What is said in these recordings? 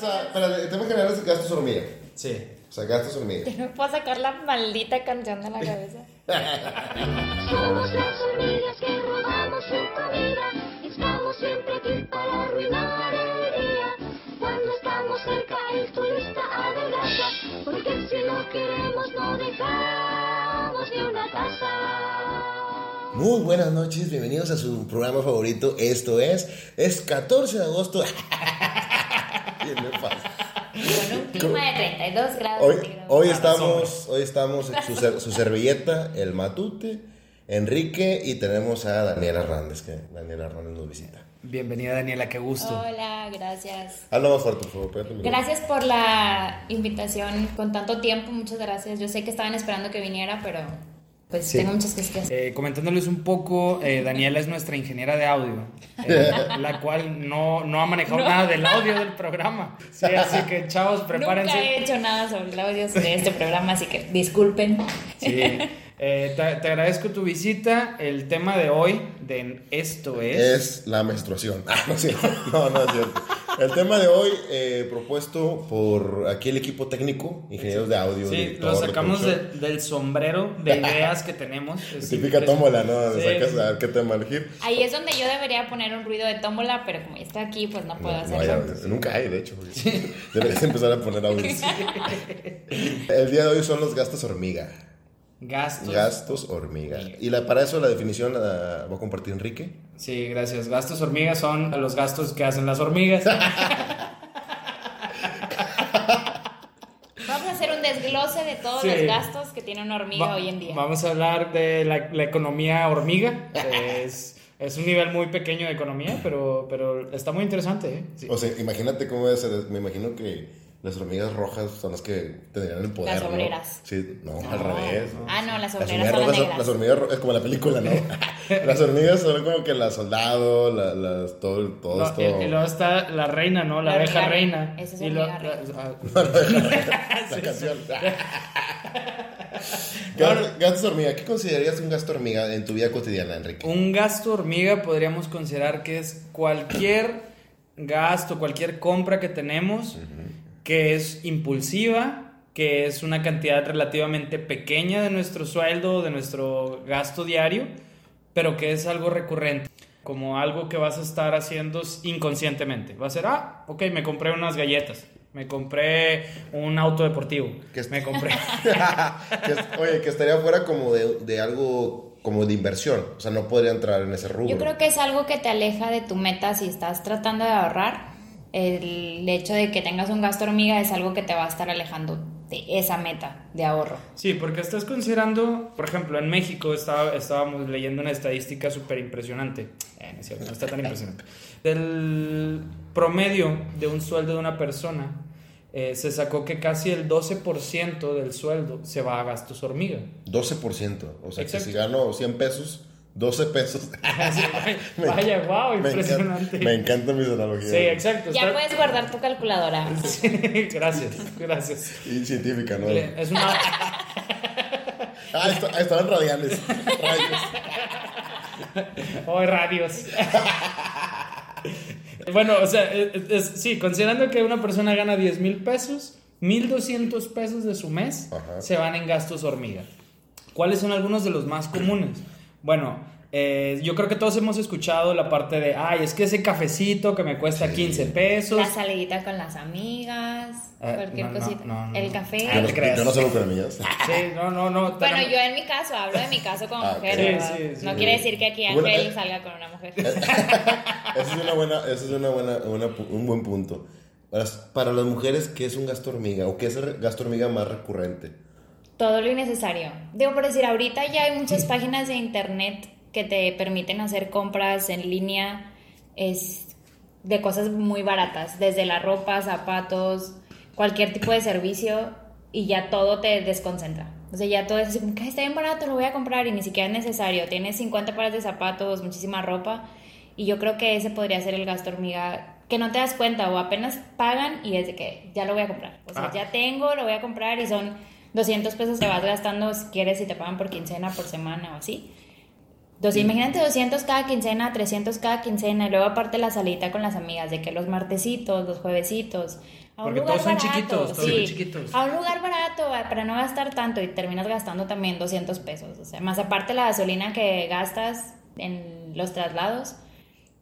sea, espérate, el tema general es gastos hormiga. Sí. O sea, gastos hormiga. Ya no puedo sacar la maldita canción de la cabeza. Somos las hormigas que rodamos en tu vida. Estamos siempre aquí para arruinar el día. Cuando estamos cerca, el turista adelanta. Porque si no queremos, no dejamos ni una taza. Muy buenas noches, bienvenidos a su programa favorito. Esto es, es 14 de agosto. Bien, me pasa. Con un clima de 32 grados. Hoy, estamos, hoy estamos su, ser- su servilleta, el Matute, Enrique y tenemos a Daniela Hernández, que Daniela Hernández nos visita. Bienvenida Daniela, qué gusto. Hola, gracias. Habla más fuerte, por favor. Gracias por la invitación con tanto tiempo, muchas gracias. Yo sé que estaban esperando que viniera, pero pues Sí. tengo muchas cosas que hacer. Eh, comentándoles un poco, eh, Daniela es nuestra ingeniera de audio, eh, la cual no, no ha manejado nada del audio del programa. Sí, así que chavos, Nunca he prepárense. hecho nada sobre el audio de este programa, así que disculpen. Sí. Eh, te, te agradezco tu visita. El tema de hoy, de esto es... Es la menstruación. Ah, no es cierto. No, no es cierto. El tema de hoy, eh, propuesto por aquí el equipo técnico, ingenieros de audio. Sí, director, lo sacamos de- del sombrero de ideas que tenemos. Es Típica tómbola, ¿no? De Sí, sacas a ver qué tema elegir. Ahí es donde yo debería poner un ruido de tómbola, pero como ya está aquí, pues no puedo No, no hacerlo. hay. Nunca hay, de hecho. Deberías empezar a poner audios. El día de hoy son los gastos hormiga. Gastos. Gastos hormiga. Y la, para eso la definición la va a compartir Enrique. Sí, gracias. Gastos hormigas son los gastos que hacen las hormigas. Vamos a hacer un desglose de todos Sí. los gastos que tiene una hormiga Va- hoy en día. Vamos a hablar de la, la economía hormiga. es, es un nivel muy pequeño de economía, pero, pero está muy interesante. ¿eh? Sí. O sea, imagínate cómo debe ser. Me imagino que las hormigas rojas son las que tendrían el poder. Las ¿no? obreras. Sí, no, al revés. ¿no? Ah, no, las Las obreras hormigas son las rojas son- negras. las hormigas ro- es como la película, ¿no? las hormigas son como que las soldados, la- las, todo, el- todo No, esto. y, y luego está la reina, ¿no? La, La abeja reina. reina. Esa es Y lo- hormiga ah, la sí, canción. gastos hormiga. ¿Qué considerarías un gasto hormiga en tu vida cotidiana, Enrique? Un gasto hormiga podríamos considerar que es cualquier gasto, cualquier compra que tenemos que es impulsiva, que es una cantidad relativamente pequeña de nuestro sueldo, de nuestro gasto diario, pero que es algo recurrente, como algo que vas a estar haciendo inconscientemente. Va a ser, ah, ok, me compré unas galletas, me compré un auto deportivo, Que es- me compré... Que oye, que estaría fuera como de, de algo como de inversión. O sea, no podría entrar en ese rubro. Yo creo que es algo que te aleja de tu meta si estás tratando de ahorrar. El hecho de que tengas un gasto hormiga es algo que te va a estar alejando de esa meta de ahorro. Sí, porque estás considerando, por ejemplo, en México estaba, estábamos leyendo una estadística súper impresionante. Eh, no es cierto, no está tan impresionante. Del promedio de un sueldo de una persona, eh, se sacó que casi el 12% del sueldo se va a gastos hormiga. 12%. O sea, que si gano 100 pesos, 12 pesos. Vaya, wow, Me impresionante. encanta- Me encantan mis analogías. Sí, exacto. Ya está- puedes guardar tu calculadora. Sí, gracias, gracias. Y científica, ¿no? Es una, Ah, est- estaban radiales. Rayos. Oh, radios. bueno, o sea, es- es- sí, considerando que una persona gana 10 mil pesos, 1200 pesos de su mes Ajá. se van en gastos hormiga. ¿Cuáles son algunos de los más comunes? Bueno, eh, yo creo que todos hemos escuchado la parte de, ay, es que ese cafecito que me cuesta 15 pesos. La salidita con las amigas, Eh, cualquier no, cosita. no, no, el café. Ah, Yo yo no salgo con amigas. Sí, no, no, no. Bueno, tenemos- yo en mi caso, hablo de mi caso como Ah, mujer. Sí, sí, sí. no quiere decir que aquí Bueno, Ángel eh. salga con una mujer. Ese es, una buena, ese es una buena, una un buen punto. Para, para las mujeres, ¿qué es un gasto hormiga? ¿O qué es el gasto hormiga más recurrente? Todo lo innecesario. Digo, por decir, ahorita ya hay muchas páginas de internet que te permiten hacer compras en línea es de cosas muy baratas, desde la ropa, zapatos, cualquier tipo de servicio y ya todo te desconcentra. O sea, ya todo es así como que "Ay, está bien barato, lo voy a comprar y ni siquiera es necesario. Tienes 50 pares de zapatos, muchísima ropa y yo creo que ese podría ser el gasto hormiga que no te das cuenta o apenas pagan y es de que ya lo voy a comprar. O sea, Ah. ya tengo, lo voy a comprar y son 200 pesos que vas gastando si quieres si te pagan por quincena, por semana o así. Entonces, imagínate 200 cada quincena, 300 cada quincena, y luego aparte la salita con las amigas, de que los martesitos, los juevesitos. A un Porque lugar todos son barato, chiquitos, todos sí, son chiquitos. A un lugar barato, para no gastar tanto, y terminas gastando también 200 pesos. O sea, más aparte la gasolina que gastas en los traslados.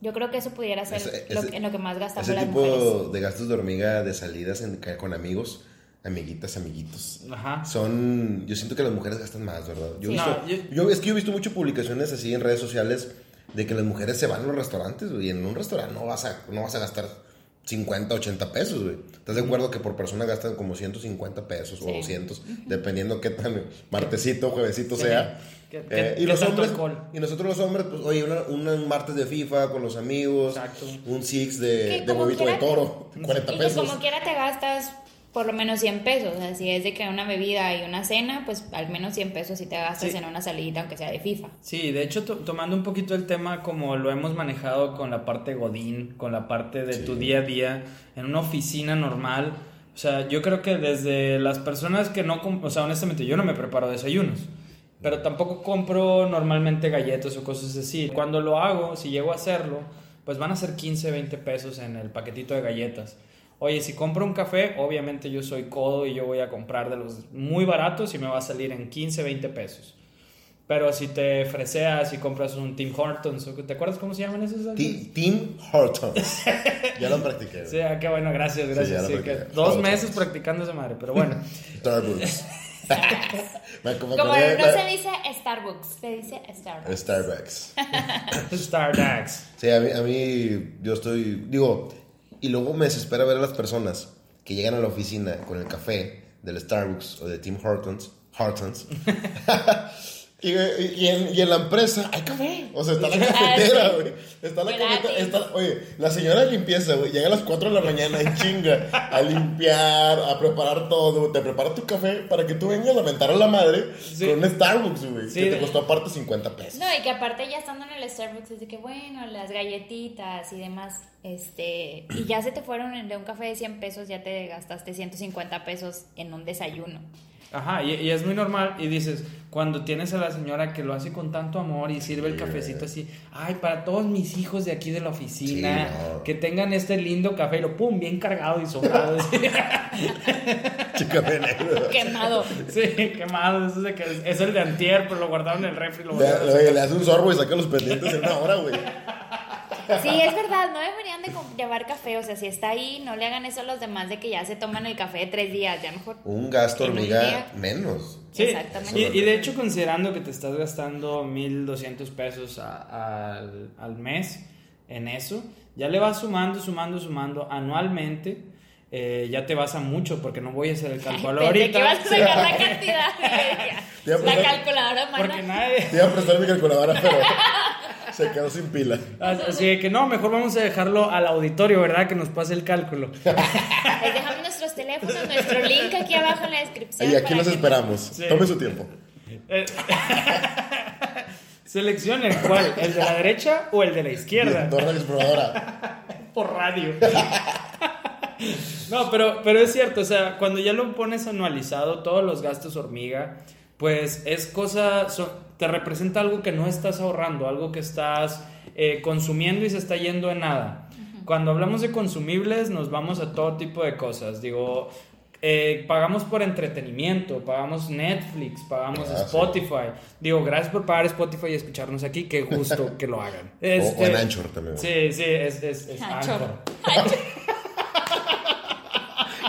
Yo creo que eso pudiera ser Ese- lo ese- en lo que más gastamos Ese las tipo mujeres. de gastos de hormiga de salidas en- con amigos, amiguitas, amiguitos. Ajá. Son, yo siento que las mujeres gastan más, ¿verdad? Yo, he Sí. visto- No, yo- yo- es que yo he visto muchas publicaciones así en redes sociales de que las mujeres se van a los restaurantes, güey, y en un restaurante no vas a, no vas a gastar 50, 80 pesos, güey. ¿Estás de acuerdo que por persona gastan como 150 pesos o Sí. 200, dependiendo qué tan martesito, juevesito sea? ¿Qué- Eh, qué- y qué los hombres, alcohol? y nosotros los hombres, pues, oye, un martes de FIFA con los amigos, Exacto. un six de, de huevito de toro, 40 Y que pesos. como quiera te gastas por lo menos 100 pesos. O sea, si es de que una bebida y una cena, pues al menos 100 pesos si te gastas Sí. en una salidita, aunque sea de FIFA. Sí, de hecho, to- tomando un poquito el tema como lo hemos manejado con la parte Godín, con la parte de tu día a día, en una oficina normal. O sea, yo creo que desde las personas que no, o sea, honestamente, yo no me preparo desayunos, pero tampoco compro normalmente galletas o cosas así. Cuando lo hago, si llego a hacerlo, pues van a ser 15, 20 pesos en el paquetito de galletas. Oye, si compro un café, obviamente yo soy codo y yo voy a comprar de los muy baratos y me va a salir en 15, 20 pesos. Pero si te freseas y compras un Tim Hortons, ¿o ¿te acuerdas cómo se llaman esos? Ti- Tim Hortons. ya lo practiqué. Sí, ah, qué bueno, gracias, Sí, gracias. lo Sí, que dos Hortons. meses practicando esa madre, pero bueno. Starbucks. Como de no se dice Starbucks, se dice Starbucks. Starbucks. Stardax. Sí, a mí, a mí, yo estoy, digo, y luego me desespera ver a las personas que llegan a la oficina con el café del Starbucks o de Tim Hortons, Hortons, y, y en, y en la empresa hay café, o sea, está la cafetera, Ah, sí. güey, está la cafetera, está, oye, la señora de limpieza, güey, llega a las 4 de la mañana en chinga a limpiar, a preparar todo, te prepara tu café para que tú vengas a lamentar a la madre Sí. con un Starbucks, güey, Sí. que te costó aparte 50 pesos. No, y que aparte ya estando en el Starbucks es de que bueno, las galletitas y demás, este, y ya se te fueron de un café de 100 pesos, ya te gastaste 150 pesos en un desayuno. Ajá, y, y es muy normal. Y dices, cuando tienes a la señora que lo hace con tanto amor y sirve el cafecito así, ay, para todos mis hijos de aquí de la oficina, Sí, no. que tengan este lindo café, y lo pum, bien cargado y sobrado. Chica negro. Quemado. sí, quemado. eso es, de que es el de antier, pero lo guardaron en el refri. Lo Le, le- le hace un sorbo y saca los pendientes en una hora, güey. Sí, es verdad, no deberían de llevar café, o sea, si está ahí, no le hagan eso a los demás de que ya se toman el café de tres días, ya mejor. Un gasto hormiga menos. Sí, Exactamente. Y, y de hecho, considerando que te estás gastando 1200 pesos a- al, al mes en eso, ya le vas sumando, sumando, sumando anualmente. eh, ya te vas a mucho porque no voy a hacer el cálculo ahorita. que ibas a sacar la cantidad. La calculadora porque humana. nadie. Te iba a prestar mi calculadora, pero se quedó sin pila. Así que no, mejor vamos a dejarlo al auditorio, ¿verdad? Que nos pase el cálculo. Les dejamos nuestros teléfonos, nuestro link aquí abajo en la descripción. Y aquí los que- esperamos. Sí. Tome su tiempo. Eh, Seleccione cuál, el de la derecha o el de la izquierda. La exploradora. por radio. No, pero, pero es cierto, o sea, cuando ya lo pones anualizado, todos los gastos hormiga, pues es cosa, so- te representa algo que no estás ahorrando, algo que estás eh, consumiendo y se está yendo en nada. Cuando hablamos de consumibles, nos vamos a todo tipo de cosas. Digo, eh, pagamos por entretenimiento, pagamos Netflix, pagamos Ah, sí. Spotify. Digo, gracias por pagar Spotify y escucharnos aquí, qué gusto que lo hagan. O, o en Este, Anchor también. Sí, sí, es, es, es Anchor. Anchor.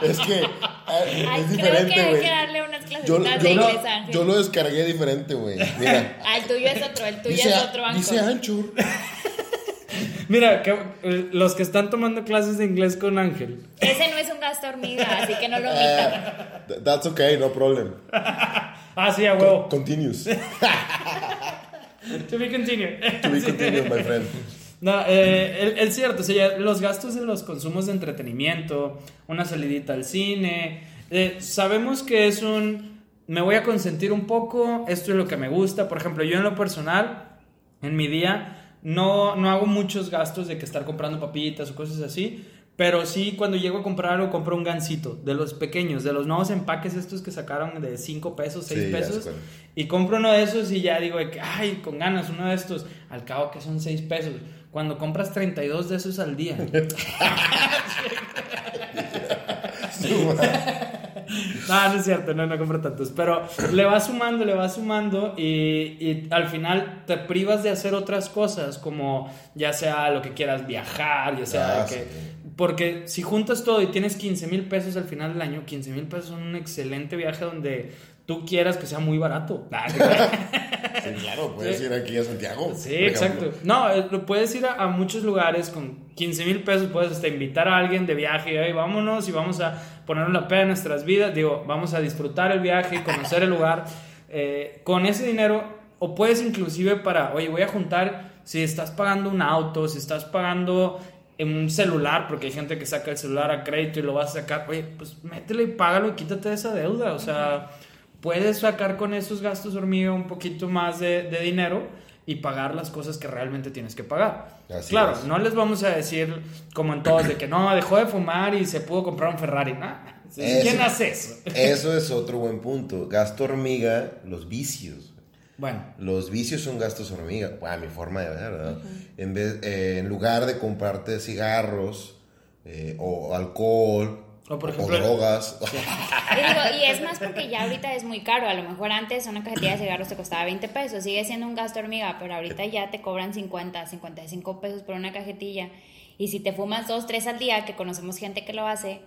Es que Ay, es creo que diferente, hay que darle unas Yo, clasecitas yo de lo- inglés, Ángel. yo lo descargué diferente, güey. Mira. Ah, el tuyo es otro, el tuyo Dice, es otro banco. dice Anchor. Mira, que, eh, los que están tomando clases de inglés con Ángel. Ese no es un gasto hormiga, así que no lo omitan. Eh, that's okay, no problem. Ah, sí, a huevo. Continues. To be continued. To be continued, my friend. No, eh, el, el cierto, o sea, los gastos de los consumos de entretenimiento, una salidita al cine, eh, sabemos que es un, me voy a consentir un poco, esto es lo que me gusta, por ejemplo, yo en lo personal, en mi día, no, no hago muchos gastos de que estar comprando papitas o cosas así, Pero sí, cuando llego a comprar algo, compro un gansito, de los pequeños, de los nuevos empaques estos que sacaron de 5 pesos, 6 Sí, pesos. Y compro uno de esos y ya digo, ay, con ganas, uno de estos. Al cabo que son 6 pesos. Cuando compras 32 de esos al día. No, no es cierto, no, no compro tantos. Pero le vas sumando, le vas sumando y, y al final te privas de hacer otras cosas, como ya sea lo que quieras viajar, ya sea Ah, que... sí. Porque si juntas todo y tienes 15 mil pesos al final del año, 15 mil pesos son un excelente viaje donde tú quieras que sea muy barato. Sí, claro, puedes Sí. ir aquí a Santiago. Sí, exacto. No, eh, lo puedes ir a, a muchos lugares con 15 mil pesos, puedes hasta invitar a alguien de viaje y "Ey, vámonos y vamos a poner la pena en nuestras vidas. Digo, vamos a disfrutar el viaje, conocer el lugar. Eh, con ese dinero, o puedes inclusive para, oye, voy a juntar, si estás pagando un auto, si estás pagando en un celular, porque hay gente que saca el celular a crédito y lo vas a sacar, oye, pues métele y págalo y quítate de esa deuda. O sea, puedes sacar con esos gastos hormiga un poquito más de, de dinero y pagar las cosas que realmente tienes que pagar. Así claro, es. no les vamos a decir como en todos de que no, dejó de fumar y se pudo comprar un Ferrari. ¿no? ¿Quién Eso- hace eso? Eso es otro buen punto. Gasto hormiga, los vicios. Bueno, Los vicios son gastos hormiga, a mi forma de ver, ¿verdad? en, vez, eh, en lugar de comprarte cigarros eh, o alcohol O, por ejemplo- drogas, Y, digo, y es más porque ya ahorita es muy caro. A lo mejor antes una cajetilla de cigarros te costaba 20 pesos. Sigue siendo un gasto hormiga, pero ahorita ya te cobran 50, 55 pesos por una cajetilla. Y si te fumas dos, tres al día, que conocemos gente que lo hace,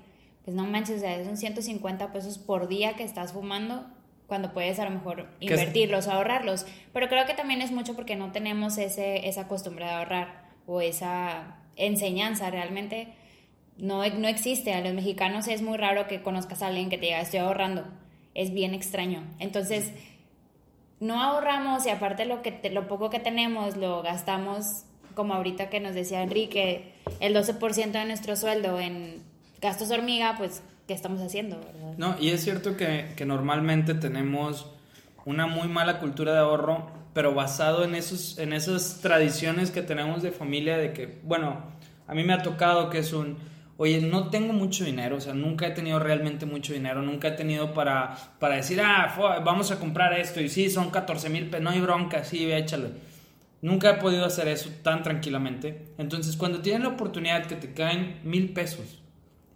pues no manches, o sea, son 150 pesos por día que estás fumando cuando puedes a lo mejor invertirlos o ahorrarlos. Pero creo que también es mucho porque no tenemos ese, esa costumbre de ahorrar o esa enseñanza realmente no, no existe. A los mexicanos es muy raro que conozcas a alguien que te diga estoy ahorrando. Es bien extraño. Entonces, no ahorramos y aparte lo, que lo poco que tenemos lo gastamos, como ahorita que nos decía Enrique, el 12% de nuestro sueldo en gastos hormiga, pues, ¿qué estamos haciendo? no, y es cierto que, que normalmente tenemos una muy mala cultura de ahorro, pero basado en, esos, en esas tradiciones que tenemos de familia, de que, bueno, a mí me ha tocado que es un, oye, no tengo mucho dinero, o sea, nunca he tenido realmente mucho dinero, nunca he tenido para, para decir, ah, vamos a comprar esto, y sí, son 14 mil pesos, no hay bronca, sí, échale. Nunca he podido hacer eso tan tranquilamente. Entonces, cuando tienes la oportunidad que te caen mil pesos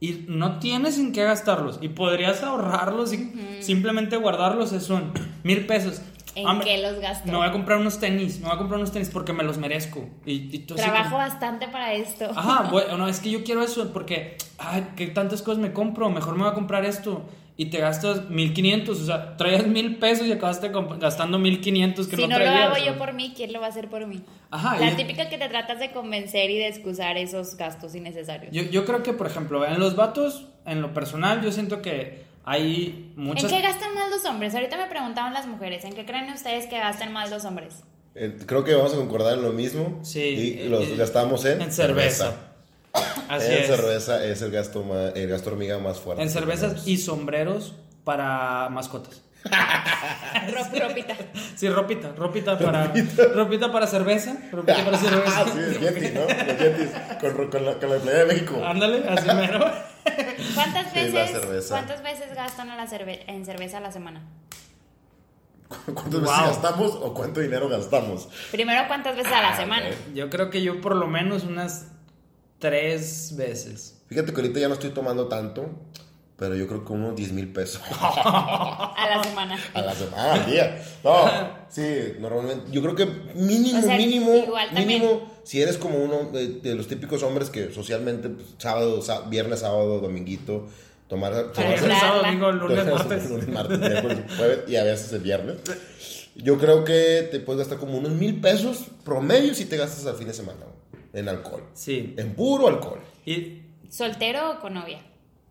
y no tienes en qué gastarlos y podrías ahorrarlos y simplemente guardarlos, es son mil pesos. ¿En Hombre, qué los gasto? Me voy a comprar unos tenis, me voy a comprar unos tenis porque me los merezco. Y, y Trabajo como- bastante para esto. Ajá, bueno, no, es que yo quiero eso porque, ay, que tantas cosas me compro, mejor me voy a comprar esto. Y te gastas 1500, o sea, traías mil pesos y acabaste gastando 1500 que si no no, lo traías. hago yo por mí, ¿quién lo va a hacer por mí? Ajá, La y- típica que te tratas de convencer y de excusar esos gastos innecesarios. Yo, yo creo que, por ejemplo, en los vatos, en lo personal, yo siento que hay muchas... ¿En qué gastan más los hombres? Ahorita me preguntaban las mujeres, ¿en qué creen ustedes que gastan más los hombres? Eh, creo que vamos a concordar en lo mismo. Sí, Y los eh, gastamos en, en cerveza. Así en es. cerveza es el gasto, ma- el gasto hormiga más fuerte. En cervezas y sombreros para mascotas. Rop- ropita. Sí, ropita, ropita para ropita para cerveza, ropita para Ah, cerveza. sí, es Yeti, ¿no? Con, con la, con la playa de México. Ándale, así mero. ¿Cuántas veces. ¿cuántas veces gastan a la cerve- en cerveza a la semana? ¿Cuántas veces gastamos o cuánto dinero gastamos? Primero, ¿cuántas veces a la Ah, semana? Yo creo que yo por lo menos unas tres veces. Fíjate que ahorita ya no estoy tomando tanto, pero yo creo que unos 10 mil pesos A la semana. a la semana, al día. No, sí, normalmente. Yo creo que mínimo, O sea, mínimo, igual también. mínimo, si eres como uno de, de los típicos hombres que socialmente, pues, sábado, sá- viernes, sábado, dominguito, tomar. tomar sábado, domingo, lunes, martes. Lunes, martes, miércoles, jueves y a veces el viernes. Yo creo que te puedes gastar como unos mil pesos promedio si te gastas al fin de semana en alcohol. Sí. En puro alcohol. Y ¿Soltero o con novia?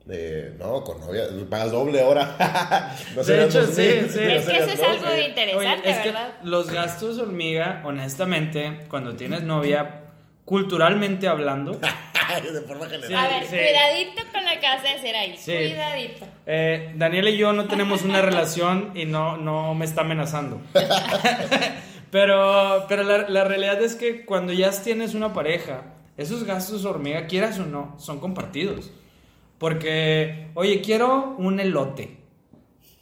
Eh, no, con novia, pagas doble ahora. no De serían hecho, dos sí, mil, sí. no Es que eso es dos, algo eh. interesante, Oye, es que ¿verdad? los gastos hormiga, honestamente, cuando tienes novia, culturalmente hablando, de forma general. A ver, sí. cuidadito con lo que vas a decir ahí. Sí. Cuidadito. eh, Daniel y yo no tenemos una relación y no, no me está amenazando. pero pero la, la realidad es que cuando ya tienes una pareja, esos gastos hormiga, quieras o no, son compartidos. Porque, oye, quiero un elote.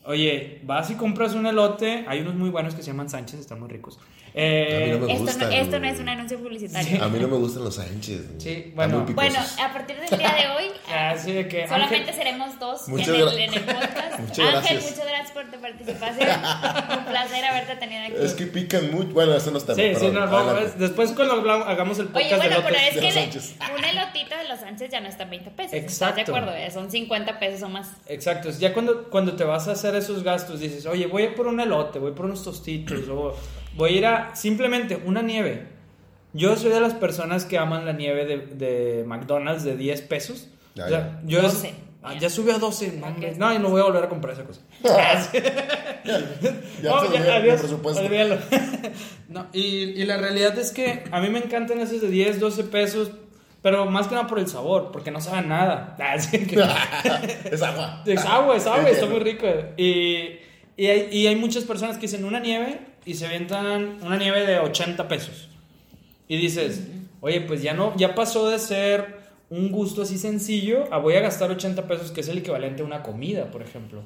Oye, vas y compras un elote. Hay unos muy buenos que se llaman Sánchez, están muy ricos. Eh, no Esto, no, esto es un anuncio publicitario. A mí no me gustan los Sánchez. Sí, bueno. Bueno, a partir del día de hoy, así de que solamente Ángel- seremos dos en Muchas el, gra- en el podcast. Muchas Ángel, gracias. muchas gracias por tu participación. Un placer haberte tenido aquí. Es que pican mucho. Bueno, eso no está Sí, sí, no, vamos, después cuando hablamos- hagamos el podcast Oye, bueno, de pero es que un elotito de los Sánchez ya no está en 20 pesos. ¿Estás Exacto. de acuerdo? Eh, Son 50 pesos o más. Exacto, ya cuando, cuando te vas a hacer esos gastos dices, oye, voy a por un elote, voy por unos tostitos, o voy a ir a simplemente una nieve. Yo soy de las personas que aman la nieve de, de McDonald's de 10 pesos. Ya, O sea, ya. yo es- 12. ah, ya subió a 12. No, no, y no voy a volver a comprar esa cosa. Ya olvidé mi adiós, presupuesto. No, y, y la realidad es que a mí me encantan esos de 10, 12 pesos, pero más que nada por el sabor, porque no saben nada. Así que- es agua. es agua, es agua, está muy rico. Y, y, hay, y hay muchas personas que dicen una nieve y se avientan una nieve de 80 pesos. Y dices, oye, pues ya no, ya pasó de ser un gusto así sencillo a voy a gastar 80 pesos, que es el equivalente a una comida, por ejemplo.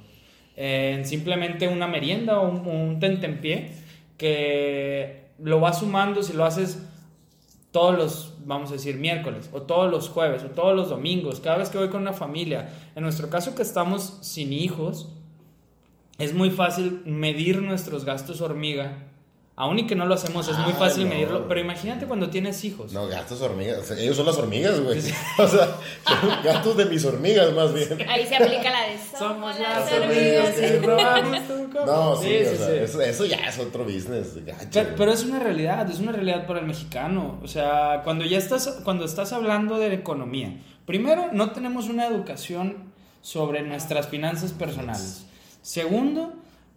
En simplemente una merienda o un, un tentempié que lo vas sumando si lo haces todos los, vamos a decir, miércoles, o todos los jueves, o todos los domingos, cada vez que voy con una familia. En nuestro caso que estamos sin hijos, es muy fácil medir nuestros gastos hormiga. Aún y que no lo hacemos, es muy Ah, fácil no. medirlo. Pero imagínate cuando tienes hijos. No, gatos hormigas. O sea, ellos son las hormigas, güey. O sea, son gatos de mis hormigas, más bien. Ahí se aplica la de somos las hormigas hormigas. que robamos tu coco". No, sí, o sea, sí. Eso, eso ya es otro business. gacho, Pero, pero es una realidad, es una realidad para el mexicano. O sea, cuando ya estás, cuando estás hablando de economía, primero, no tenemos una educación sobre nuestras finanzas personales. Segundo,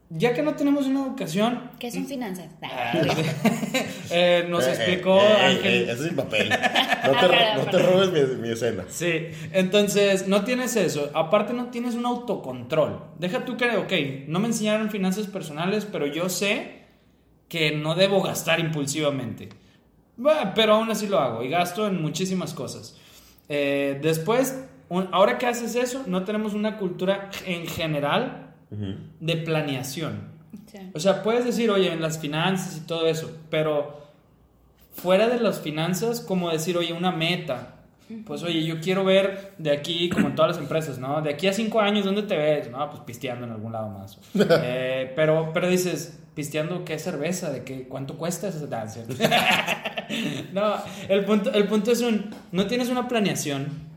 ya que no tenemos una educación, ¿Qué son finanzas? ah, eh, nos Eh, explicó eh, eh, Ángel. eh, ese es mi papel. No te, Ah, no te robes mi, mi escena. Sí, entonces no tienes eso. Aparte no tienes un autocontrol. Deja tú que, ok, no me enseñaron finanzas personales, pero yo sé que no debo gastar impulsivamente. Pero aún así lo hago y gasto en muchísimas cosas. Eh, después, un- ahora que haces eso, no tenemos una cultura en general de planeación. Sí. O sea, puedes decir, oye, en las finanzas y todo eso, pero fuera de las finanzas, como decir, oye, una meta. Pues, oye, yo quiero ver de aquí, como en todas las empresas, ¿no? De aquí a cinco años, ¿dónde te ves? No, pues pisteando en algún lado más. Eh, pero, pero dices, ¿pisteando qué cerveza? ¿De qué? ¿Cuánto cuesta esa danza? no, el punto, el punto es un, no tienes una planeación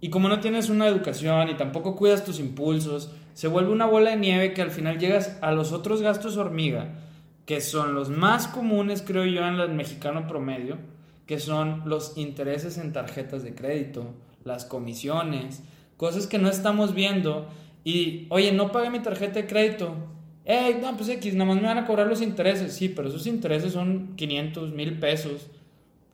y como no tienes una educación y tampoco cuidas tus impulsos, se vuelve una bola de nieve que al final llegas a los otros gastos hormiga, que son los más comunes, creo yo, en el mexicano promedio, que son los intereses en tarjetas de crédito, las comisiones, cosas que no estamos viendo. Y, oye, no pagué mi tarjeta de crédito. Ey, no, pues X, nada más me van a cobrar los intereses. Sí, pero esos intereses son 500, mil pesos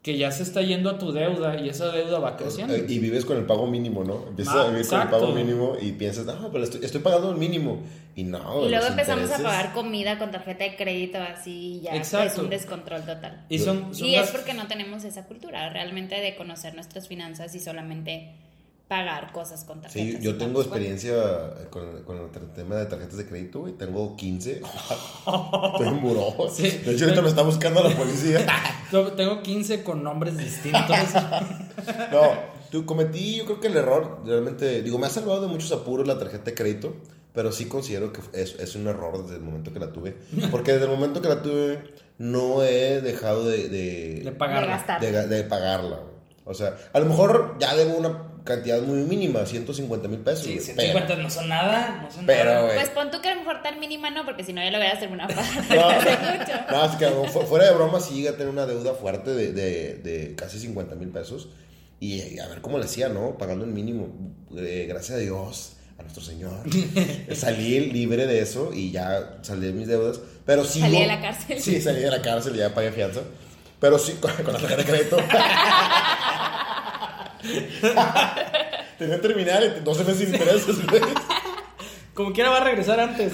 que ya se está yendo a tu deuda y esa deuda va creciendo. Eh, Y vives con el pago mínimo, ¿no? Empiezas Ah, a vivir con el pago mínimo y piensas, no, pero estoy, estoy pagando el mínimo. Y no. Y luego empezamos intereses- a pagar comida con tarjeta de crédito así y ya Exacto. es un descontrol total. Y son, son Y es porque no tenemos esa cultura realmente de conocer nuestras finanzas y solamente pagar cosas con tarjetas. Sí, yo tengo experiencia con, con el tema de tarjetas de crédito, güey. Tengo 15. Estoy buró. Sí. De hecho, ahorita me está buscando la policía. Tengo 15 con nombres distintos. No, tú cometí, yo creo que el error, realmente, digo, me ha salvado de muchos apuros la tarjeta de crédito, pero sí considero que es, es un error desde el momento que la tuve. Porque desde el momento que la tuve, no he dejado de, de, de pagar. De de, ga- de pagarla. güey. O sea, a lo mejor ya debo una cantidad muy mínima, 150 mil pesos. Sí, güey, 150 no son nada. No son Pero, nada. Pues pon tú que a lo mejor tan mínima no, porque si no ya lo hubieras terminado No, no, es que mejor fuera de broma sí llegué a tener una deuda fuerte de, de, de casi 50 mil pesos. Y a ver cómo le hacía, ¿no? Pagando el mínimo. Eh, gracias a Dios, a nuestro Señor. salí libre de eso y ya salí de mis deudas. Pero sí. Salí de la cárcel. Sí, salí de la cárcel y ya pagué fianza. Pero sí, con, con la tarjeta de crédito. Tenía terminal y 12 meses sin intereses, güey. Como quiera va a regresar antes.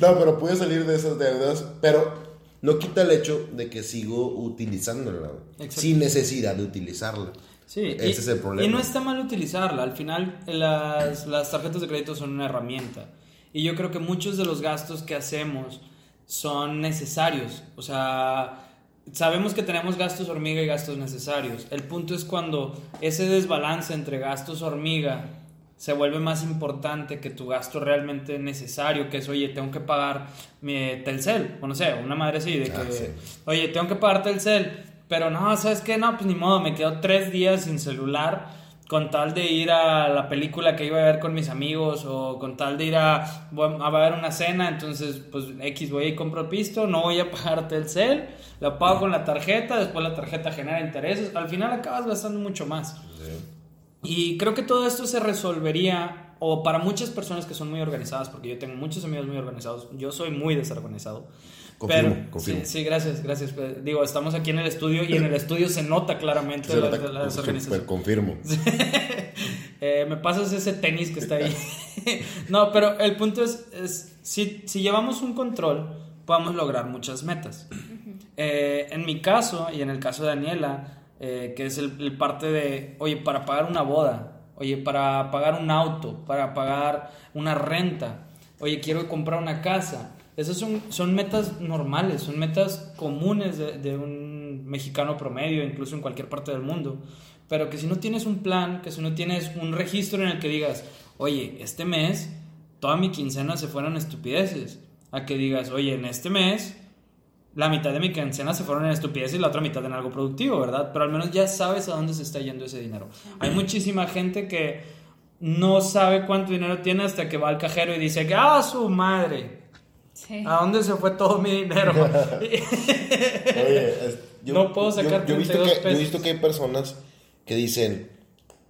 No, pero pude salir de esas deudas. Pero no quita el hecho de que sigo utilizándola, sin necesidad de utilizarla. Sí, Ese y- es el problema. Y no está mal utilizarla. Al final, las, las tarjetas de crédito son una herramienta. Y yo creo que muchos de los gastos que hacemos son necesarios. O sea, sabemos que tenemos gastos hormiga y gastos necesarios. El punto es cuando ese desbalance entre gastos hormiga se vuelve más importante que tu gasto realmente necesario, que es, oye, tengo que pagar mi Telcel, o no sé, una madre así, de que, Ah, sí. oye, tengo que pagar Telcel, pero no, ¿sabes qué? No, pues ni modo, me quedo tres días sin celular con tal de ir a la película que iba a ver con mis amigos o con tal de ir a, a ver una cena, entonces pues X voy y compro pisto, no voy a pagar Telcel, la pago con la tarjeta, después la tarjeta genera intereses, al final acabas gastando mucho más. Sí. Y creo que todo esto se resolvería, o para muchas personas que son muy organizadas, porque yo tengo muchos amigos muy organizados, yo soy muy desorganizado. Confirmo, pero, confirmo. Sí, sí, gracias, gracias. Pero, Digo, estamos aquí en el estudio y en el estudio se nota claramente Se la, nota- la desorganización. super confirmo. Eh, me pasas ese tenis que está ahí. no, pero el punto es, es si, si llevamos un control, podemos lograr muchas metas. Eh, en mi caso y en el caso de Daniela, eh, que es el, el parte de, oye, para pagar una boda, oye, para pagar un auto, para pagar una renta, oye, quiero comprar una casa. Esas son, son metas normales, son metas comunes de, un mexicano promedio, incluso en cualquier parte del mundo. Pero que si no tienes un plan, que si no tienes un registro en el que digas, oye, este mes toda mi quincena se fueron estupideces. A que digas, oye, en este mes la mitad de mi quincena se fueron en estupideces y la otra mitad en algo productivo, ¿verdad? Pero al menos ya sabes a dónde se está yendo ese dinero. Hay muchísima gente que no sabe cuánto dinero tiene hasta que va al cajero y dice que, ¡ah, su madre! Sí. ¿A dónde se fue todo mi dinero? Oye, es- No puedo sacar yo, he visto 32 que, yo he visto que hay personas que dicen,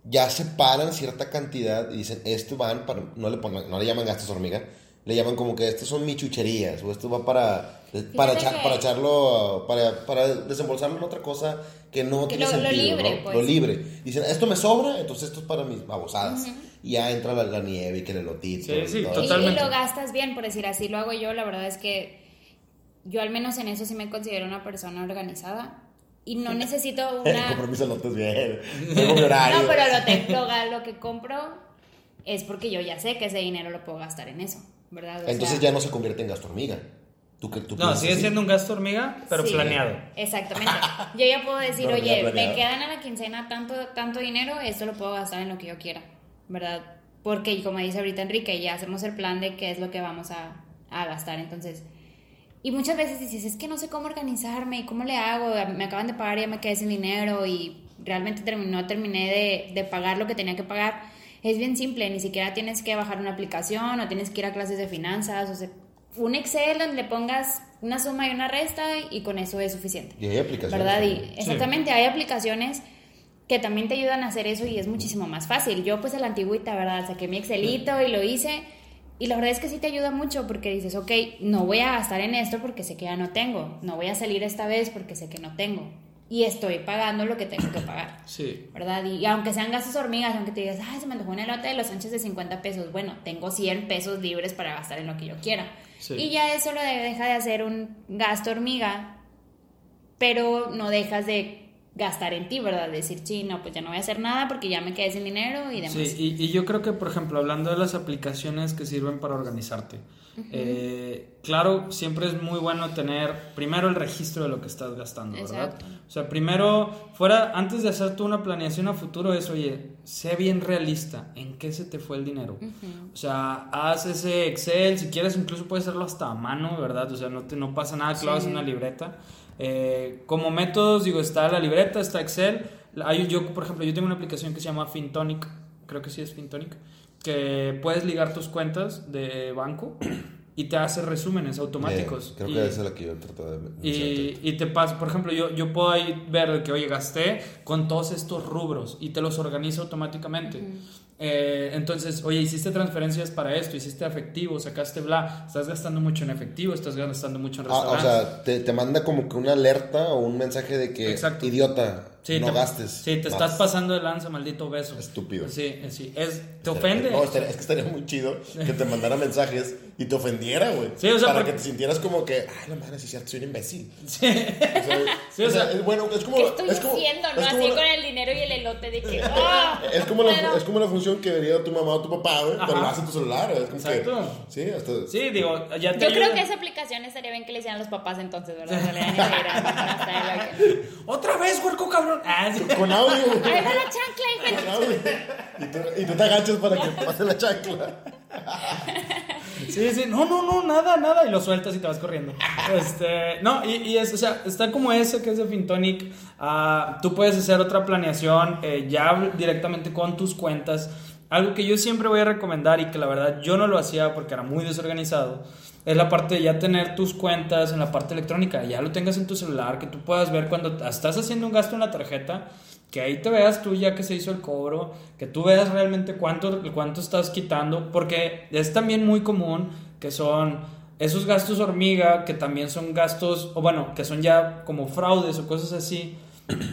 ya separan cierta cantidad y dicen, esto van para, no le, pongan, no le llaman gastos hormiga, le llaman como que estos son michucherías, o esto va para, para, echar- que- para echarlo, para, para desembolsarlo en otra cosa que no Que tiene lo- lo sentido, libre, ¿no? pues. Lo libre. Dicen, esto me sobra, entonces esto es para mis babosadas. Y ya entra la, la nieve y que el elotito. Sí, y sí, Y- eso. Y, Totalmente. lo gastas bien, por decir así lo hago yo. La verdad es que yo al menos en eso sí me considero una persona organizada. Y no necesito una... Compro mis elotes bien. Tengo mi horario. No, pero lo, te- lo, lo que compro es porque yo ya sé que ese dinero lo puedo gastar en eso, ¿verdad? O Entonces sea, ya no se convierte en gasto hormiga. ¿Tú, que, tú No, sigue así? siendo un gasto hormiga, pero sí, planeado. Exactamente. Yo ya puedo decir, No, oye, me quedan a la quincena tanto, tanto dinero, esto lo puedo gastar en lo que yo quiera, ¿verdad? Porque, como dice ahorita Enrique, ya hacemos el plan de qué es lo que vamos a, a gastar. Entonces, y muchas veces dices, es que no sé cómo organizarme, ¿cómo le hago? Me acaban de pagar y ya me quedé sin dinero y realmente termi- no terminé de, de pagar lo que tenía que pagar. Es bien simple, ni siquiera tienes que bajar una aplicación o tienes que ir a clases de finanzas, o sea, un Excel donde le pongas una suma y una resta y con eso es suficiente. Y hay aplicaciones. ¿Verdad? Y exactamente, hay aplicaciones que también te ayudan a hacer eso y es muchísimo más fácil. Yo pues a la antigüita, ¿verdad? Saqué mi Excelito y lo hice y la verdad es que sí te ayuda mucho porque dices, ok, no voy a gastar en esto porque sé que ya no tengo, no voy a salir esta vez porque sé que no tengo y estoy pagando lo que tengo que pagar. Sí. ¿Verdad? Y, y aunque sean gastos hormigas, aunque te digas, ay, se me antojó una elote de los anchos de 50 pesos, bueno, tengo 100 pesos libres para gastar en lo que yo quiera. Sí. Y ya eso lo de- deja de hacer un gasto hormiga, pero no dejas de gastar en ti, ¿verdad? Decir, sí, no, pues ya no voy a hacer nada porque ya me quedé sin dinero y demás. Sí, y, y yo creo que, por ejemplo, hablando de las aplicaciones que sirven para organizarte, eh, claro, siempre es muy bueno tener primero el registro de lo que estás gastando, ¿verdad? O sea, primero, fuera, antes de hacer tú una planeación a futuro, es, oye, sé bien realista, ¿en qué se te fue el dinero? O sea, haz ese Excel, si quieres, incluso puedes hacerlo hasta a mano, ¿verdad? O sea, no, te, no pasa nada, que lo hagas en Sí. una libreta. Eh, como métodos, digo, está la libreta, está Excel. Hay, yo, por ejemplo, yo tengo una aplicación que se llama FinTonic, creo que sí es FinTonic, que puedes ligar tus cuentas de banco y te hace resúmenes automáticos. Creo Y- que esa es la que yo trato de y, y te pasa, por ejemplo, yo, yo puedo ahí ver que, oye, gasté con todos estos rubros y te los organiza automáticamente. Eh, entonces, oye, hiciste transferencias para esto, hiciste efectivo, sacaste bla, estás gastando mucho en efectivo, estás gastando mucho en Ah, o restaurantes. sea, te, te manda como que una alerta o un mensaje de que, Exacto. idiota, Sí, no te, gastes. Sí, te más. estás pasando de lanza, maldito beso. Estúpido. Sí, sí. Es, te ofende. No, estaría- es que estaría muy chido que te mandara mensajes y te ofendiera, güey. Sí, o sea, Para porque- que te sintieras como que, ay, la madre, sí, es cierto, soy un imbécil. Sí. O sea, Sí, o o sea, sea, es bueno, es como. ¿Qué estoy es como, haciendo? ¿no? es Así con el dinero y el elote de que. ¡ah! Es como, la, es como la función que debería tu mamá o tu papá, güey, pero lo hace en tu celular. Es como Exacto. que. Sí, hasta. Sí, digo, ya te Yo creo que esa aplicación estaría bien que le hicieran los papás entonces, ¿verdad? No le dan ni ¡Otra vez, huerco cabrón! Ah, sí. Con audio. Ahí va la chancla. Y tú, y tú te agachas para que pase la chancla. Sí, sí, no, no, no, nada, nada, y lo sueltas y te vas corriendo. Este, no, y, y es, o sea, está como ese que es de Fintonic. ah, tú puedes hacer otra planeación eh, ya directamente con tus cuentas. Algo que yo siempre voy a recomendar y que la verdad yo no lo hacía porque era muy desorganizado. Es la parte de ya tener tus cuentas en la parte electrónica, ya lo tengas en tu celular, que tú puedas ver cuando estás haciendo un gasto en la tarjeta, que ahí te veas tú ya que se hizo el cobro, que tú veas realmente cuánto, cuánto estás quitando, porque es también muy común que son esos gastos hormiga, que también son gastos, o bueno, que son ya como fraudes o cosas así,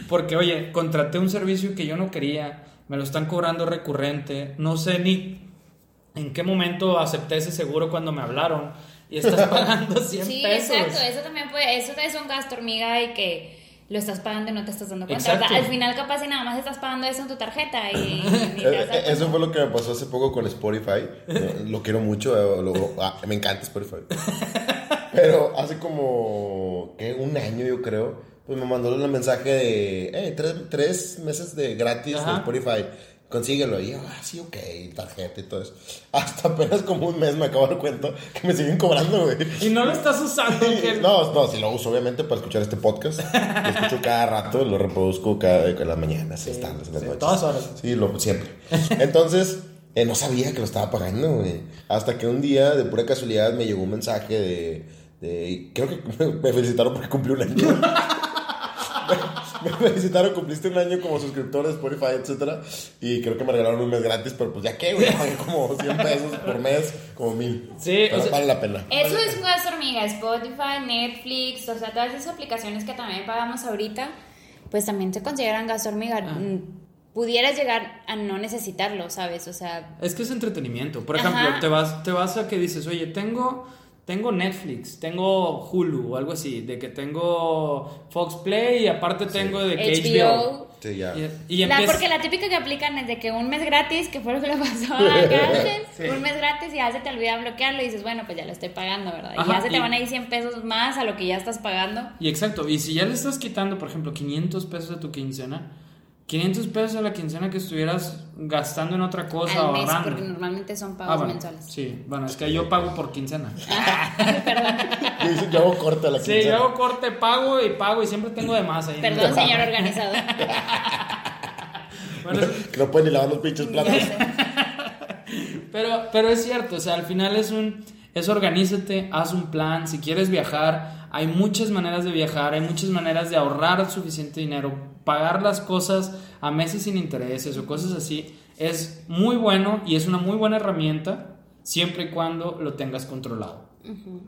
porque oye, contraté un servicio que yo no quería, me lo están cobrando recurrente, no sé ni en qué momento acepté ese seguro cuando me hablaron y estás pagando 100 Sí, pesos. exacto. Eso también puede. Eso es un gasto hormiga y que lo estás pagando y no te estás dando cuenta. Exacto. O sea, al final, capaz, y nada más estás pagando eso en tu tarjeta y ni te Eh, eh. Eso fue lo que me pasó hace poco con Spotify. Lo quiero mucho. eh, lo- ah, me encanta Spotify. Pero hace como ¿qué? un año, yo creo, pues me mandó el mensaje de eh, tres, tres meses de gratis de. Spotify. Consíguelo. Y yo, ah, sí, ok, tarjeta y todo eso. Hasta apenas como un mes me acabo de dar cuenta que me siguen cobrando, güey. Y no lo estás usando. que- No, no, sí lo uso obviamente para escuchar este podcast. Lo escucho cada rato, lo reproduzco cada en las mañanas, en las tardes, en las sí, noches. todas horas. Sí, lo, siempre. Entonces, eh, no sabía que lo estaba pagando, güey. Hasta que un día, de pura casualidad, me llegó un mensaje de. de creo que me felicitaron porque cumplí un año. me, felicitaron, cumpliste un año como suscriptor de Spotify, etcétera. Y creo que me regalaron un mes gratis, pero pues ya que, güey, pagué como 100 pesos por mes, como mil. Sí, Pero o sea- vale la pena. Eso es un gasto hormiga. Spotify, Netflix, o sea, todas esas aplicaciones que también pagamos ahorita, pues también se consideran gasto hormiga. Ah. Mm, Pudieras llegar a no necesitarlo, ¿sabes? O sea, Es que es entretenimiento. Por Ajá. ejemplo, te vas, te vas a que dices, oye, tengo, tengo Netflix, tengo Hulu o algo así, de que tengo Fox Play y aparte tengo de que HBO. HBO. Sí, ya. Y, y La, porque la típica que aplican es de que un mes gratis, que fue lo que le pasó a Garden, Sí. un mes gratis y ya se te olvida bloquearlo y dices, bueno, pues ya lo estoy pagando, ¿verdad? Y ya se te y- van a ir 100 pesos más a lo que ya estás pagando. Y exacto, y si ya le estás quitando, por ejemplo, 500 pesos a tu quincena, 500 pesos a la quincena que estuvieras gastando en otra cosa, al mes, ahorrando. porque normalmente son Ah, pagos bueno, mensuales. Sí, bueno, es que yo pago por quincena. Perdón, Yo, hago corte a la Sí, quincena. yo hago corte, pago y pago y siempre tengo de más ahí. perdón, señor organizado. Bueno, Que no pueden ni lavar los pinches platos. Pero, pero es cierto, o sea, al final es un. Es organízate, haz un plan. Si quieres viajar, hay muchas maneras de viajar, hay muchas maneras de ahorrar suficiente dinero, pagar las cosas a meses sin intereses o cosas así. Es muy bueno y es una muy buena herramienta siempre y cuando lo tengas controlado.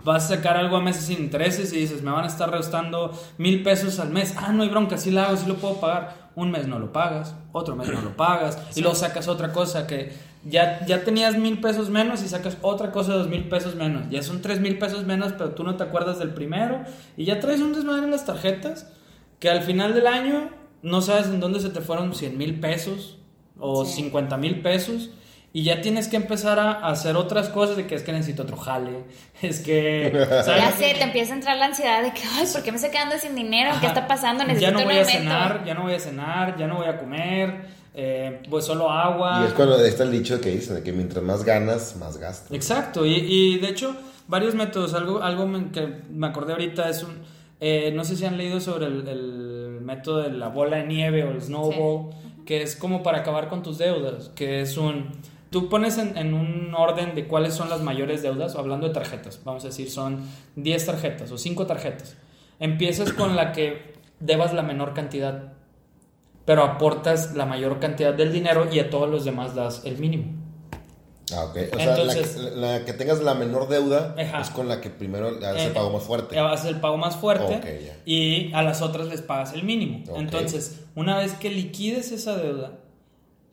Vas a sacar algo a meses sin intereses y dices, me van a estar restando mil pesos al mes. Ah, no hay bronca, sí la hago, sí lo puedo pagar. Un mes no lo pagas, otro mes no lo pagas. Y luego sacas otra cosa que ya, ya tenías mil pesos menos y sacas otra cosa de dos mil pesos menos. Ya son tres mil pesos menos, pero tú no te acuerdas del primero. Y ya traes un desmadre en las tarjetas que al final del año no sabes en dónde se te fueron 100 mil pesos o Sí. 50 mil pesos. Y ya tienes que empezar a hacer otras cosas de que es que necesito otro jale. Es que... ¿sabes? Ya sé, te empieza a entrar la ansiedad de que, ay, ¿por qué me estoy quedando sin dinero? ¿Qué está pasando? Necesito ya no un voy a cenar, ya no voy a cenar, ya no voy a comer, eh, pues solo agua. Y es cuando está el dicho que dicen de que mientras más ganas, más gastas. Exacto, y, y de hecho, varios métodos. Algo, algo me- que me acordé ahorita es un. eh, no sé si han leído sobre el, el método de la bola de nieve o el snowball, que es como para acabar con tus deudas. Que es un. Tú pones en, en un orden de cuáles son las mayores deudas, hablando de tarjetas. Vamos a decir, son 10 tarjetas o 5 tarjetas. Empiezas con la que debas la menor cantidad, pero aportas la mayor cantidad del dinero y a todos los demás das el mínimo. Ah, ok. O sea, Entonces- la, la que tengas la menor deuda Ajá. es con la que primero le haces Eh, el pago más fuerte. Haces el pago más fuerte Ok, ya. y a las otras les pagas el mínimo. Ok. Entonces, una vez que liquides esa deuda,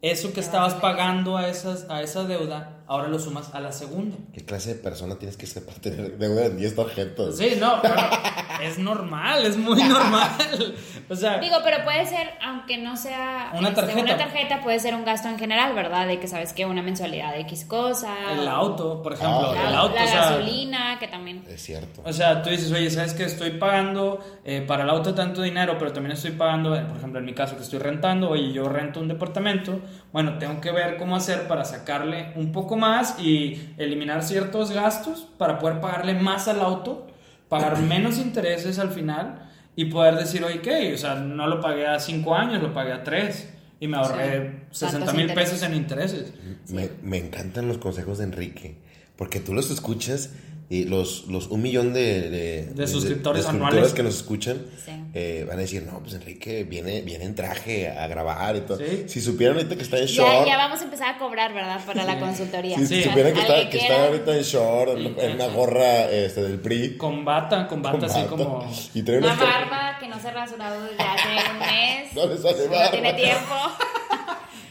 eso que Te estabas pagando a, esas, a esa deuda, ahora lo sumas a la segunda. ¿Qué clase de persona tienes que ser para tener deuda en 10 tarjetas? Sí, no, pero es normal, es muy normal. O sea, Digo, pero puede ser, aunque no sea Una este, tarjeta. una tarjeta, puede ser un gasto en general, ¿verdad? De que sabes que una mensualidad de X cosa. el o auto, por ejemplo, el La, auto, la o sea, gasolina, que también. Es cierto. O sea, tú dices, oye, ¿sabes que Estoy pagando eh, para el auto tanto dinero, pero también estoy pagando, eh, por ejemplo, en mi caso que estoy rentando, oye, yo rento un departamento, bueno, tengo que ver cómo hacer para sacarle un poco más y eliminar ciertos gastos para poder pagarle más al auto, pagar menos intereses al final y poder decir, oye, ¿qué? O sea, no lo pagué a 5 años, lo pagué a 3 y me ahorré Sí. 60 Tantos mil intereses. pesos en intereses. Me, me encantan los consejos de Enrique. Porque tú los escuchas y los, los un millón de, de, De suscriptores de anuales. que nos escuchan Sí. eh, van a decir, no, pues Enrique viene, viene en traje a grabar y todo. Sí. Si supieran ahorita que está en Ya, short, ya vamos a empezar a cobrar, ¿verdad? Para la consultoría. si, Sí. si supieran que, está, que está ahorita en short, en, en una gorra este, del PRI, Combata, combata así con bata, como... y trae Una barba que no se ha rasurado desde hace un mes. No le sale No barba. tiene tiempo.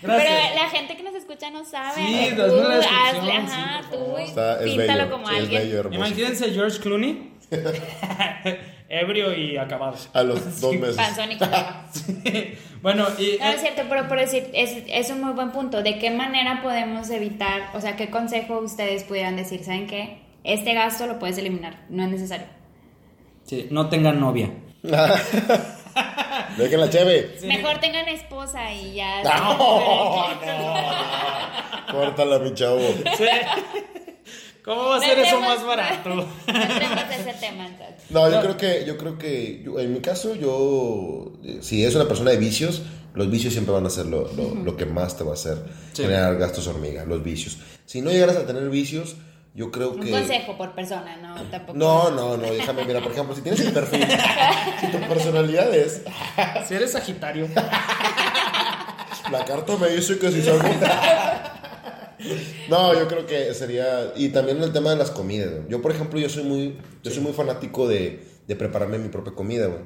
Gracias. Pero la gente que nos escucha no sabe. Sí, Tú hazle- sí, ajá, por tú. Está- es píntalo bello, como sí, es alguien. bello. Imagínense George Clooney, ebrio y acabado. A los dos meses. Panzón y barba. bueno, y No, es cierto, pero por decir, es, es un muy buen punto. ¿De qué manera podemos evitar, o sea, qué consejo ustedes pudieran decir? ¿Saben qué? Este gasto lo puedes eliminar, no es necesario. sí, no tengan novia. Dejen la cheve. Mejor tengan esposa y ya. No, no, Córtala, mi chavo. ¿Cómo va a No ser eso más barato? No ese tema. No, yo creo que, yo creo que, yo- en mi caso, yo, eh, si es una persona de vicios, los vicios siempre van a ser lo, lo, lo que más te va a hacer Sí. generar gastos hormiga, los vicios. Si no llegaras a tener vicios, yo creo Un que... consejo por persona, no tampoco. No, no, no, déjame, mira, por ejemplo, si tienes el perfil, si tu personalidad es, si eres Sagitario. la carta me dice que si salgo... No, yo creo que sería. Y también el tema de las comidas. Yo, por ejemplo, yo soy muy, yo soy muy fanático de, de prepararme mi propia comida, güey.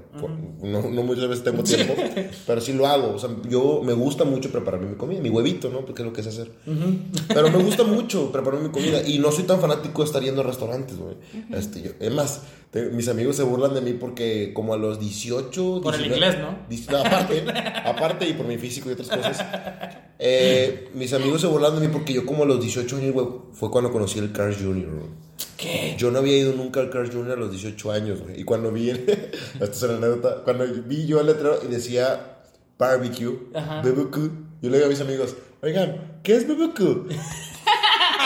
no, no muchas veces tengo tiempo, pero sí lo hago. O sea, yo me gusta mucho prepararme mi comida, mi huevito, ¿no? Porque es lo que sé hacer. Pero me gusta mucho prepararme mi comida. Y no soy tan fanático de estar yendo a restaurantes, güey. Este, yo- es más, te- mis amigos se burlan de mí porque como a los 18... Por el 19 inglés, ¿no? Aparte, aparte y por mi físico y otras cosas. eh, mis amigos se burlan de mí porque yo como a los 18 años, güey, fue cuando conocí el Cars Jr., güey. ¿Qué? Yo no había ido nunca al Cars Jr. a los 18 años, güey. Y cuando vi, el, esto es una anécdota, cuando vi yo el letrero y decía barbecue, Ajá. BBQ, yo le digo a mis amigos, oigan, ¿qué es BBQ?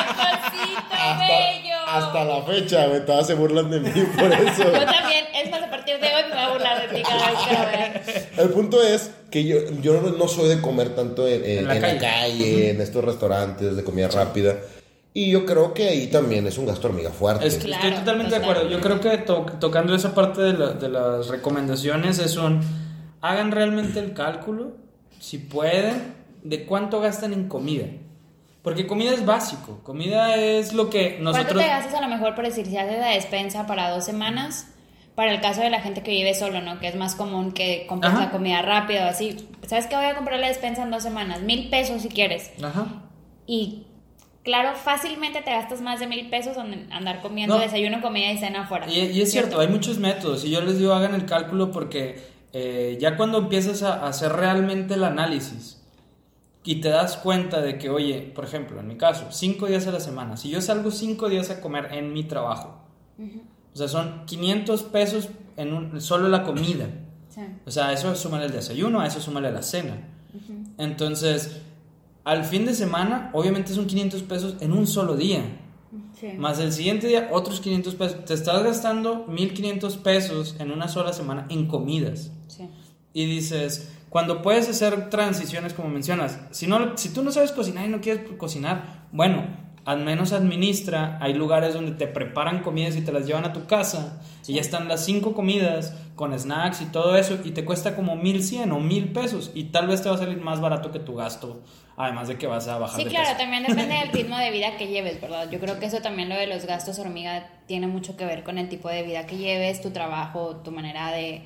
¡Cosito bello! Hasta la fecha, güey, todas se burlan de mí por eso. Yo también, es más, a partir de hoy me voy a burlar de ti cada vez que lo vea. El punto es que yo, yo no- soy de comer tanto en, en- En la en la calle. calle, en estos restaurantes de comida rápida. Y yo creo que ahí también es un gasto hormiga fuerte. Es- Claro, estoy totalmente de acuerdo. Yo creo que to- tocando esa parte de, la- de las recomendaciones es un... Hagan realmente el cálculo, si pueden, de cuánto gastan en comida. Porque comida es básico. Comida es lo que ¿Cuánto nosotros... te gastas a lo mejor por decir si haces la despensa para dos semanas? Para el caso de la gente que vive solo, ¿no? Que es más común que compres Ajá. la comida rápido o así. ¿Sabes qué? Voy a comprar la despensa en dos semanas. Mil pesos si quieres. Ajá. Y claro, fácilmente te gastas más de mil pesos en andar comiendo No. desayuno, comida y cena afuera. Y, y es cierto, hay muchos métodos. Y yo les digo, hagan el cálculo porque eh, ya cuando empiezas a, a hacer realmente el análisis y te das cuenta de que, oye, por ejemplo, en mi caso, cinco días a la semana, si yo salgo cinco días a comer en mi trabajo, o sea, son 500 pesos en un, solo la comida. Sí. O sea, eso súmale el desayuno, a eso súmale la cena. Entonces, al fin de semana, obviamente son 500 pesos en un solo día. Sí. Más el siguiente día, otros 500 pesos. Te estás gastando 1500 pesos en una sola semana en comidas. Sí. Y dices, cuando puedes hacer transiciones como mencionas, si, no, si tú no sabes cocinar y no quieres cocinar, bueno, al menos administra, hay lugares donde te preparan comidas y te las llevan a tu casa y ya están las cinco comidas con snacks y todo eso y te cuesta como mil cien o mil pesos y tal vez te va a salir más barato que tu gasto, además de que vas a bajar Sí, de claro, peso. también depende del ritmo de vida que lleves, ¿verdad? Yo creo que eso también lo de los gastos hormiga tiene mucho que ver con el tipo de vida que lleves, tu trabajo, tu manera de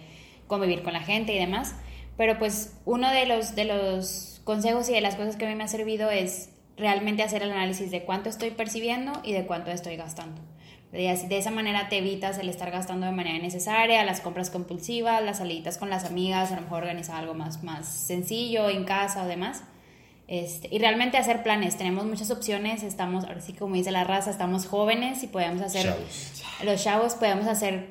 convivir con la gente y demás. Pero pues uno de los, de los consejos y de las cosas que a mí me ha servido es realmente hacer el análisis de cuánto estoy percibiendo y de cuánto estoy gastando. De, esa manera te evitas el estar gastando de manera innecesaria, las compras compulsivas, las saliditas con las amigas, a lo mejor organizar algo más, más sencillo en casa o demás. Este, y realmente hacer planes. Tenemos muchas opciones. Estamos, ahora sí, como dice la raza, estamos jóvenes y podemos hacer, Chavos. los chavos podemos hacer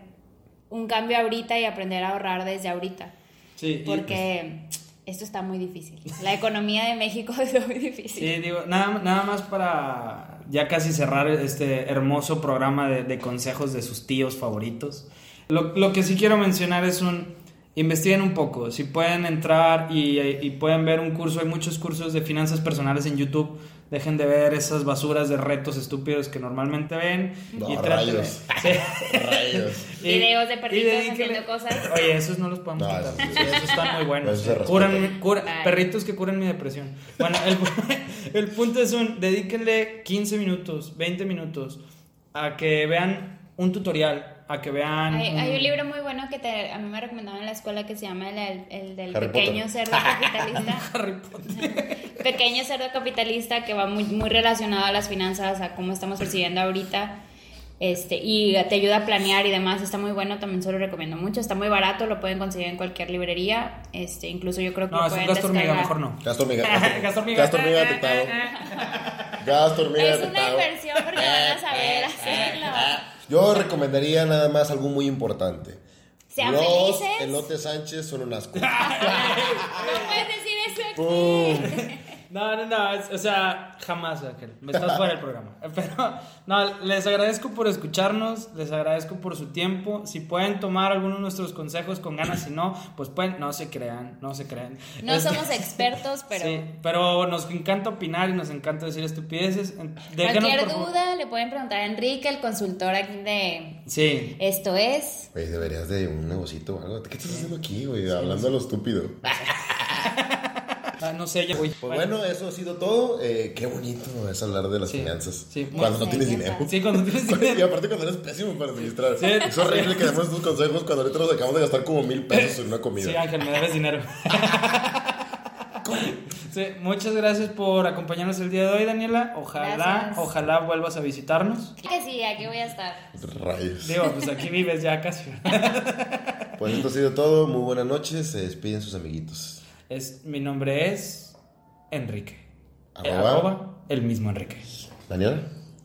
un cambio ahorita y aprender a ahorrar desde ahorita. Sí, y- Porque esto está muy difícil. La economía de México es muy difícil. Sí, digo, nada, nada más para ya casi cerrar este hermoso programa de, de consejos de sus tíos favoritos. Lo, lo que sí quiero mencionar es un... Investiguen un poco, si pueden entrar y, y pueden ver un curso, hay muchos cursos de finanzas personales en YouTube, dejen de ver esas basuras de retos estúpidos que normalmente ven. No, y rayos. Sí. Rayos. Y- Videos de y perritos dedíquenle- haciendo cosas. Oye, esos no los podemos No, quitar. esos sí. Esos están muy buenos. Eso. Curan- cura- perritos que curan mi depresión. Bueno, el, el punto es un, dedíquenle 15 minutos, 20 minutos a que vean un tutorial, a que vean... Hay, hay un- un libro muy bueno que te- a mí me recomendaron en la escuela que se llama el, el del Harry pequeño Potter. cerdo capitalista. Harry Potter. pequeño cerdo capitalista que va muy, muy relacionado a las finanzas, a cómo estamos percibiendo ahorita. Este, y te ayuda a planear y demás, está muy bueno, también se lo recomiendo mucho, está muy barato, lo pueden conseguir en cualquier librería, este, incluso yo creo que No, lo es un gasto hormiga, mejor no. Gasto hormiga. Gasto hormiga. Gasto hormiga detectado. Gasto hormiga Es una detectado. inversión porque van a saber hacerlo. Yo recomendaría nada más algo muy importante. Sean Los felices. elotes Sánchez son un asco. No puedes decir eso aquí. No, no, no, es- o sea, jamás, Ángel. Me estás fuera del programa. Pero, no, les agradezco por escucharnos, les agradezco por su tiempo. Si pueden tomar algunos de nuestros consejos con ganas, si no, pues pueden, no se crean, no se crean. No Este- somos expertos, pero Sí, pero nos encanta opinar y nos encanta decir estupideces. Cualquier duda le pueden preguntar a Enrique, el consultor aquí de Sí. esto es. Güey, deberías de un negocito o algo. ¿Qué estás haciendo aquí, güey? Hablando a lo estúpido. Ah, no sé, ya. Uy, Pues bueno, eso ha sido todo. Eh, qué bonito es hablar de las Sí, finanzas. sí. Cuando no tienes dinero. Sí, cuando tienes Y dinero. aparte cuando eres pésimo para administrar. Sí. Es horrible que demos estos consejos cuando ahorita nos acabamos de gastar como mil pesos en una comida. Sí, Ángel, me debes dinero. Sí, muchas gracias por acompañarnos el día de hoy, Daniela. Ojalá, Gracias. ojalá vuelvas a visitarnos. Que sí, aquí voy a estar. Rayos. Digo, pues aquí vives ya casi. Pues esto ha sido todo. Muy buenas noches. Se despiden sus amiguitos. Es, mi nombre es Enrique. Eh, Arroba. arroba el mismo Enrique. Daniela.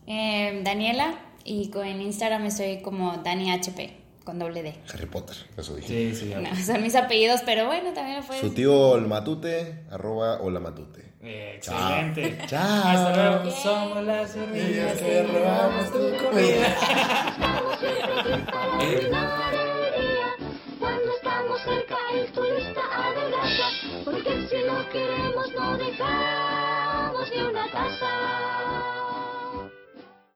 Eh, Daniela y con en Instagram estoy como Dani HP con doble D. Harry Potter. Eso dije. Sí, sí. No, son mis apellidos, pero bueno, también lo puedes. Su tío Olmatute. Arroba Olamatute. Eh, Excelente. Chao. Hasta luego. Somos las hormigas que robamos tu comida. Cuando estamos cerca queremos no dejamos ni una taza.